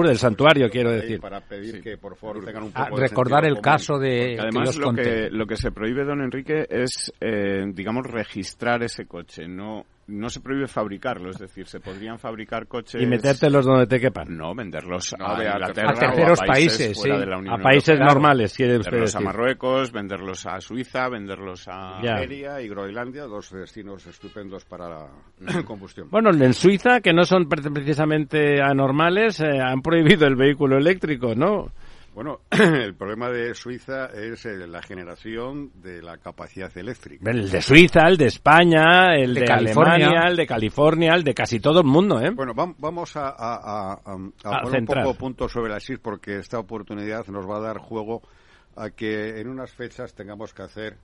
Del santuario, quiero decir. Para pedir que, por favor, tengan un ah, poco recordar el caso de. además, lo, que, lo que se prohíbe, don Enrique, es, eh, digamos, registrar ese coche. No no se prohíbe fabricarlo, es decir, se podrían fabricar coches... Y metértelos donde te quepan. No, venderlos a, terceros países, sí. a países normales, quiere usted Venderlos a Marruecos, venderlos a Suiza, venderlos a Algeria y Groenlandia, dos destinos estupendos para la [coughs] combustión. Bueno, en Suiza, que no son precisamente anormales, eh, han prohibido el vehículo eléctrico, ¿no? Bueno, [clears throat] el problema de Suiza es eh, la generación de la capacidad eléctrica. El de Suiza, el de España, el de, Alemania, el de California, el de casi todo el mundo, ¿eh? Bueno, vamos a, poner un poco punto sobre la SIS porque esta oportunidad nos va a dar juego a que en unas fechas tengamos que hacer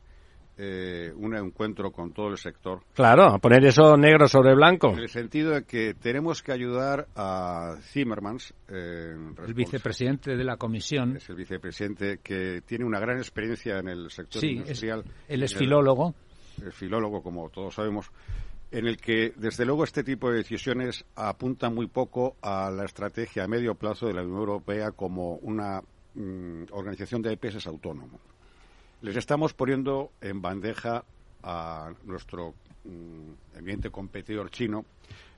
eh, un encuentro con todo el sector. Claro, a poner eso negro sobre blanco. En el sentido de que tenemos que ayudar a Zimmermans, eh, el vicepresidente de la comisión. Es el vicepresidente que tiene una gran experiencia en el sector industrial. Es, él es filólogo. Es filólogo, como todos sabemos en el que, desde luego, este tipo de decisiones apuntan muy poco a la estrategia a medio plazo de la Unión Europea como una mm, organización de EPS autónomo. Les estamos poniendo en bandeja a nuestro mm, evidente competidor chino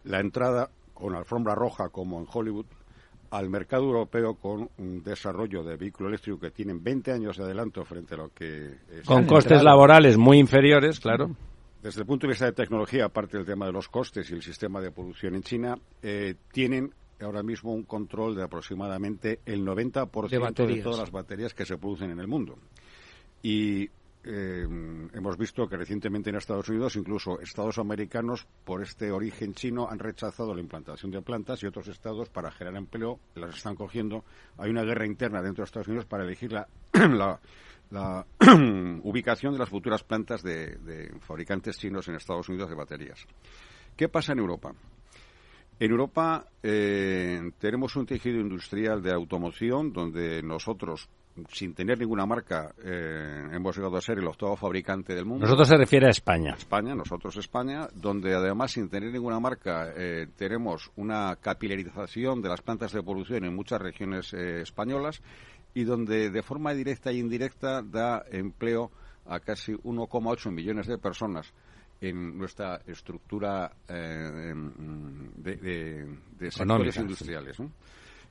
la entrada con alfombra roja como en Hollywood al mercado europeo con un desarrollo de vehículo eléctrico que tienen 20 años de adelanto frente a lo que... Con costes laborales muy inferiores, claro. Desde el punto de vista de tecnología, aparte del tema de los costes y el sistema de producción en China, eh, tienen ahora mismo un control de aproximadamente el 90% de, de todas las baterías que se producen en el mundo. Y eh, hemos visto que recientemente en Estados Unidos, incluso estados americanos, por este origen chino, han rechazado la implantación de plantas y otros estados, para generar empleo, las están cogiendo. Hay una guerra interna dentro de Estados Unidos para elegir la, [clears throat] la, [clears throat] ubicación de las futuras plantas de, fabricantes chinos en Estados Unidos de baterías. ¿Qué pasa en Europa? En Europa eh, tenemos un tejido industrial de automoción donde nosotros sin tener ninguna marca, eh, hemos llegado a ser el octavo fabricante del mundo. Nosotros se refiere a España. España, nosotros España, donde además sin tener ninguna marca eh, tenemos una capilarización de las plantas de producción en muchas regiones eh, españolas y donde de forma directa e indirecta da empleo a casi 1,8 millones de personas en nuestra estructura de, sectores industriales.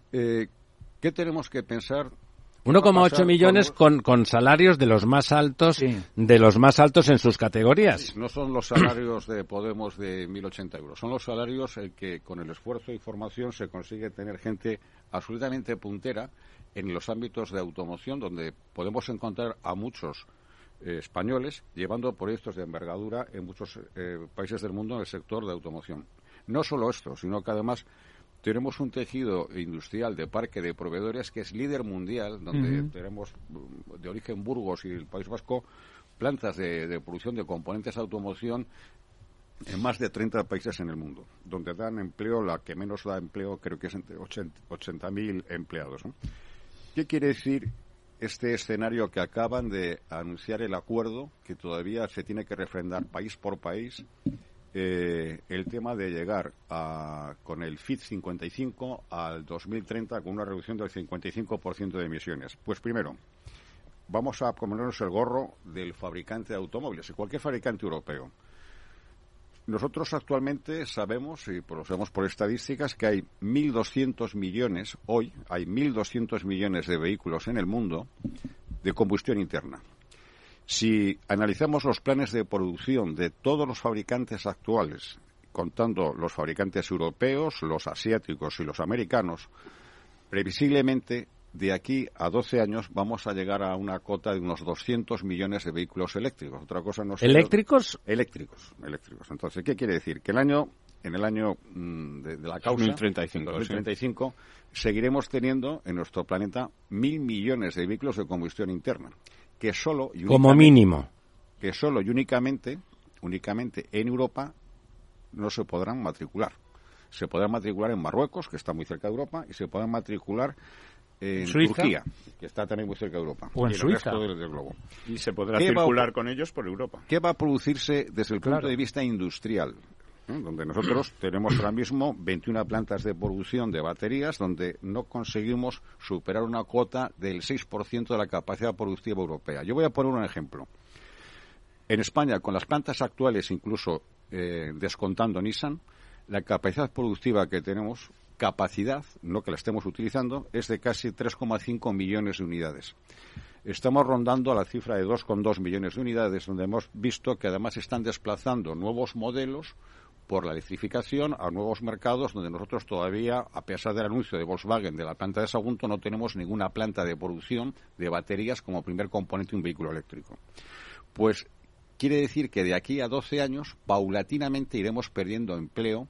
¿Qué tenemos que pensar 1,8 millones con, con, salarios de los más altos de los más altos en sus categorías. no son los salarios de Podemos de 1.080 euros, son los salarios en que con el esfuerzo y formación se consigue tener gente absolutamente puntera en los ámbitos de automoción donde podemos encontrar a muchos eh, españoles llevando proyectos de envergadura en muchos eh, países del mundo en el sector de automoción. No solo esto, sino que además tenemos un tejido industrial de parque de proveedores que es líder mundial, donde tenemos mm, de origen Burgos y el País Vasco plantas de, producción de componentes de automoción en más de 30 países en el mundo, donde dan empleo, la que menos da empleo creo que es entre 80.000 empleados. ¿Qué quiere decir este escenario que acaban de anunciar el acuerdo, que todavía se tiene que refrendar país por país, eh, el tema de llegar a, con el FIT 55 al 2030 con una reducción del 55% de emisiones. Pues primero, vamos a ponernos el gorro del fabricante de automóviles, y cualquier fabricante europeo. Nosotros actualmente sabemos, y lo sabemos por estadísticas, que hay 1.200 millones, hoy hay 1.200 millones de vehículos en el mundo de combustión interna. Si analizamos los planes de producción de todos los fabricantes actuales, contando los fabricantes europeos, los asiáticos y los americanos, previsiblemente de aquí a 12 años vamos a llegar a una cota de unos 200 millones de vehículos eléctricos. Otra cosa no ¿Eléctricos? Eléctricos, eléctricos. Entonces, ¿qué quiere decir? Que el año, en el año mm, de, la causa, 2035, 2035 seguiremos teniendo en nuestro planeta mil millones de vehículos de combustión interna, que solo y como mínimo, que solo y únicamente, únicamente en Europa no se podrán matricular. Se podrán matricular en Marruecos, que está muy cerca de Europa, y se podrán matricular en Turquía, que está también muy cerca de Europa. O en Suiza. del, globo. Y se podrá circular con ellos por Europa. ¿Qué va a producirse desde el punto de vista industrial? ¿Eh? donde nosotros [clears throat] tenemos ahora mismo 21 plantas de producción de baterías donde no conseguimos superar una cuota del 6% de la capacidad productiva europea. Yo voy a poner un ejemplo. En España, con las plantas actuales, incluso eh, descontando Nissan, la capacidad productiva que tenemos capacidad, no que la estemos utilizando, es de casi 3,5 millones de unidades. Estamos rondando a la cifra de 2,2 millones de unidades, donde hemos visto que además están desplazando nuevos modelos por la electrificación a nuevos mercados donde nosotros todavía, a pesar del anuncio de Volkswagen de la planta de Sagunto, no tenemos ninguna planta de producción de baterías como primer componente de un vehículo eléctrico. Pues quiere decir que de aquí a 12 años, paulatinamente iremos perdiendo empleo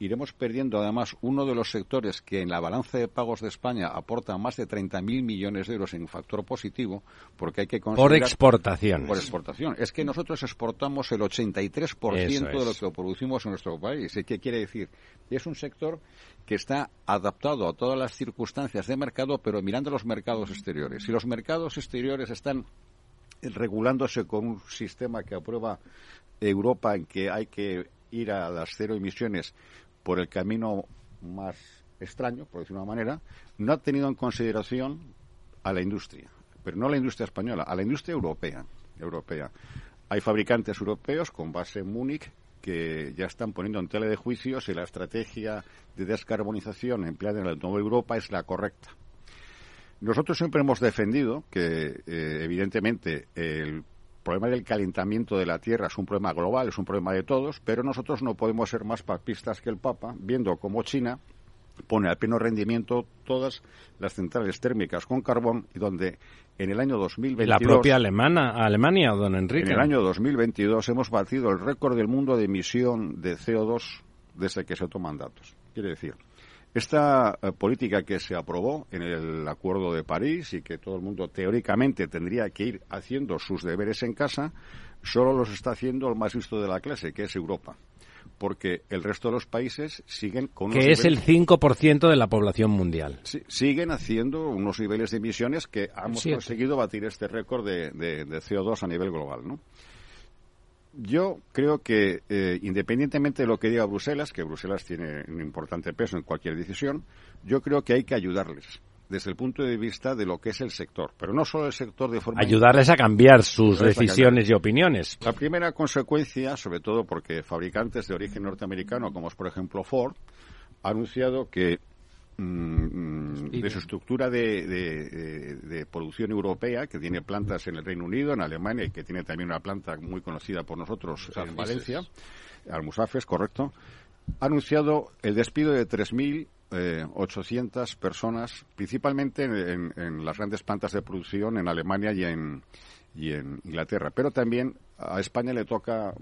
iremos perdiendo además uno de los sectores que en la balanza de pagos de España aporta más de 30.000 millones de euros en factor positivo, porque hay que. Por exportación. Por exportación. Es que nosotros exportamos el 83% de lo que producimos en nuestro país. ¿Y qué quiere decir? Es un sector que está adaptado a todas las circunstancias de mercado, pero mirando los mercados exteriores. Si los mercados exteriores están regulándose con un sistema que aprueba Europa en que hay que ir a las cero emisiones por el camino más extraño, por decirlo de una manera, no ha tenido en consideración a la industria, pero no a la industria española, a la industria europea. europea. Hay fabricantes europeos con base en Múnich que ya están poniendo en tela de juicio si la estrategia de descarbonización empleada en la nueva Europa es la correcta. Nosotros siempre hemos defendido que, eh, evidentemente, el el problema del calentamiento de la Tierra es un problema global, es un problema de todos, pero nosotros no podemos ser más papistas que el Papa, viendo cómo China pone al pleno rendimiento todas las centrales térmicas con carbón y donde en el año 2022... La propia alemana, Alemania, don Enrique. En el año 2022 hemos batido el récord del mundo de emisión de CO2 desde que se toman datos. Quiere decir, esta eh, política que se aprobó en el Acuerdo de París y que todo el mundo teóricamente tendría que ir haciendo sus deberes en casa, solo los está haciendo el más visto de la clase, que es Europa. Porque el resto de los países siguen con. Que es el 5% de la población mundial. siguen haciendo unos niveles de emisiones que hemos conseguido batir este récord de, de, de CO2 a nivel global, ¿no? Yo creo que, eh, independientemente de lo que diga Bruselas, que Bruselas tiene un importante peso en cualquier decisión, yo creo que hay que ayudarles desde el punto de vista de lo que es el sector, pero no solo el sector de forma... Ayudarles a cambiar sus decisiones y opiniones. La primera consecuencia, sobre todo porque fabricantes de origen norteamericano, como es por ejemplo Ford, ha anunciado que de su estructura de, producción europea, que tiene plantas en el Reino Unido, en Alemania y que tiene también una planta muy conocida por nosotros en Valencia, Almusafes, correcto, ha anunciado el despido de 3.800 eh, personas, principalmente en, las grandes plantas de producción en Alemania y en, y en Inglaterra, pero también a España le toca,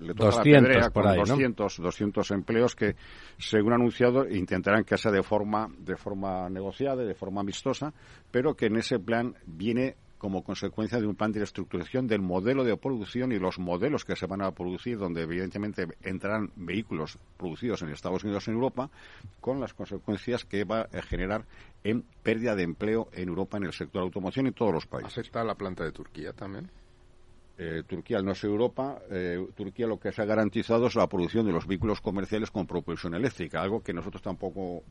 le toca 200 la con 200, 200 empleos que, según anunciado, intentarán que sea de forma, de forma negociada, de forma amistosa, pero que en ese plan viene como consecuencia de un plan de reestructuración del modelo de producción y los modelos que se van a producir, donde evidentemente entrarán vehículos producidos en Estados Unidos y en Europa, con las consecuencias que va a generar en pérdida de empleo en Europa en el sector de automoción y todos los países. ¿Afecta a la planta de Turquía también? Eh, Turquía no es Europa, eh, Turquía lo que se ha garantizado es la producción de los vehículos comerciales con propulsión eléctrica, algo que nosotros tampoco.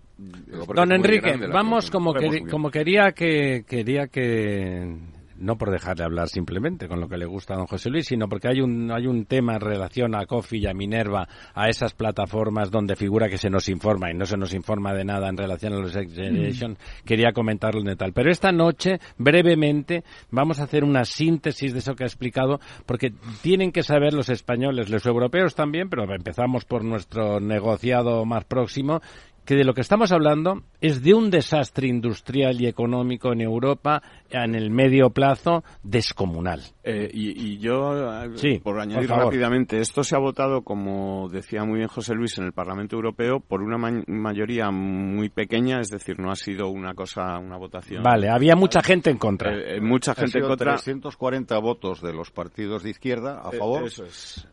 Don Enrique, vamos como, como quería que quería que no por dejarle hablar simplemente con lo que le gusta a don José Luis, sino porque hay un, hay un tema en relación a Coffee y a Minerva, a esas plataformas donde figura que se nos informa y no se nos informa de nada en relación a los Next Generation. Mm. Quería comentarlo en tal. Pero esta noche, brevemente, vamos a hacer una síntesis de eso que ha explicado, porque tienen que saber los españoles, los europeos también, pero empezamos por nuestro negociado más próximo, que de lo que estamos hablando es de un desastre industrial y económico en Europa en el medio plazo descomunal. Eh, y, yo, sí, por añadir rápidamente, esto se ha votado, como decía muy bien José Luis, en el Parlamento Europeo por una mayoría muy pequeña, es decir, no ha sido una cosa, una votación. Vale, había mucha gente en contra. Eh, eh, mucha gente en contra. 340 votos de los partidos de izquierda a favor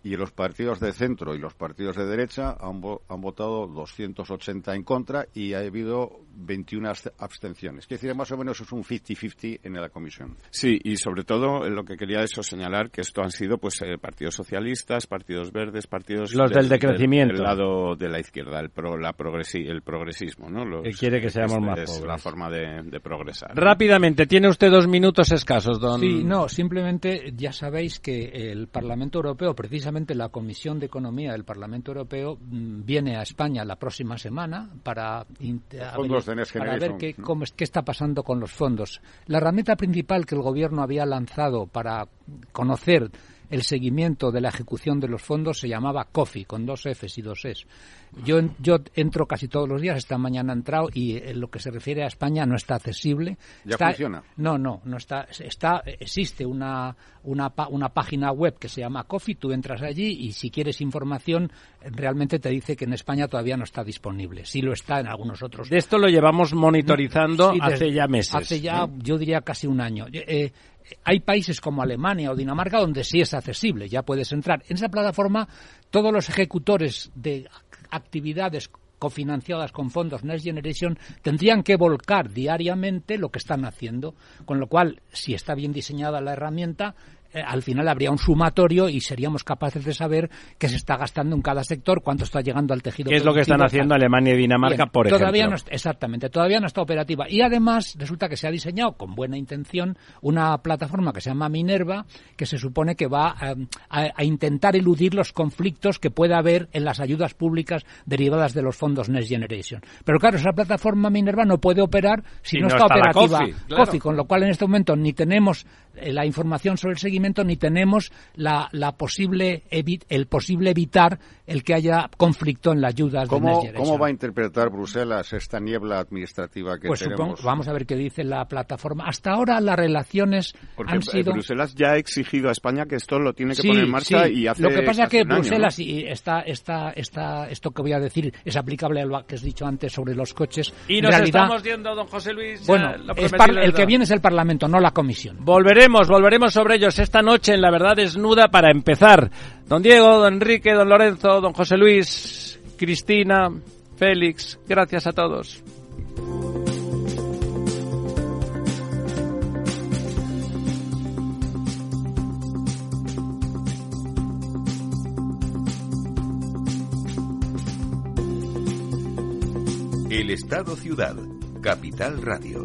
y los partidos de centro y los partidos de derecha han, han votado 280 en contra y ha habido 21 abstenciones. Quiere decir, más o menos es un 50-50 en la comisión. Sí, y sobre todo lo que quería eso señalar que esto han sido pues eh, partidos socialistas, partidos verdes, partidos los del, decrecimiento, del, lado de la izquierda, el pro, la progresi, el progresismo, ¿no? Los, que quiere que seamos más es la forma de, progresar. Rápidamente, tiene usted dos minutos escasos, don. Sí, no, simplemente ya sabéis que el Parlamento Europeo, precisamente la Comisión de Economía del Parlamento Europeo mm, viene a España la próxima semana para, para ver qué, cómo, qué está pasando con los fondos. La herramienta principal que el Gobierno había lanzado para conocer el seguimiento de la ejecución de los fondos se llamaba COFI, con dos Fs y dos Es. Yo, yo entro casi todos los días, esta mañana he entrado y en lo que se refiere a España no está accesible. ¿Ya funciona? No, no, no está, está existe una, una, una página web que se llama COFI, tú entras allí y si quieres información realmente te dice que en España todavía no está disponible. Sí lo está en algunos otros. De esto lo llevamos monitorizando hace ya meses. Hace ya, yo diría casi un año. Eh, hay países como Alemania o Dinamarca donde sí es accesible, ya puedes entrar. En esa plataforma todos los ejecutores de actividades cofinanciadas con fondos Next Generation tendrían que volcar diariamente lo que están haciendo, con lo cual, si está bien diseñada la herramienta, al final habría un sumatorio y seríamos capaces de saber qué se está gastando en cada sector, cuánto está llegando al tejido. ¿Qué es lo que están haciendo Alemania y Dinamarca, por todavía ejemplo? No, exactamente, todavía no está operativa. Y además resulta que se ha diseñado con buena intención una plataforma que se llama Minerva, que se supone que va eh, a, intentar eludir los conflictos que pueda haber en las ayudas públicas derivadas de los fondos Next Generation. Pero claro, esa plataforma Minerva no puede operar si, no, está, operativa COFI, con lo cual en este momento ni tenemos eh, la información sobre el seguimiento ni tenemos la, la posible el posible evitar el que haya conflicto en las ayudas ¿Cómo, de ¿Cómo va a interpretar Bruselas esta niebla administrativa que pues tenemos? vamos a ver qué dice la plataforma. Hasta ahora las relaciones Porque han sido... Bruselas ya ha exigido a España que esto lo tiene que poner en marcha y hace Lo que pasa es que Bruselas y está, está, está, esto que voy a decir es aplicable a lo que has dicho antes sobre los coches. Y nos estamos yendo, don José Luis. Bueno, el que viene es el Parlamento, no la Comisión. Volveremos, sobre ellos esta noche en La Verdad Desnuda para empezar. Don Diego, don Enrique, don Lorenzo, don José Luis, Cristina, Félix, gracias a todos. El Estado Ciudad, Capital Radio.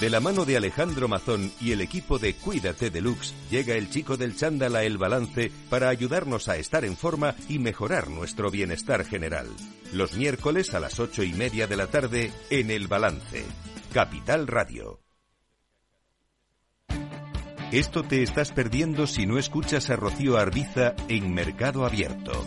De la mano de Alejandro Mazón y el equipo de Cuídate Deluxe, llega el chico del chándal a El Balance para ayudarnos a estar en forma y mejorar nuestro bienestar general. Los miércoles a las ocho y media de la tarde en El Balance. Capital Radio. Esto te estás perdiendo si no escuchas a Rocío Arbiza en Mercado Abierto.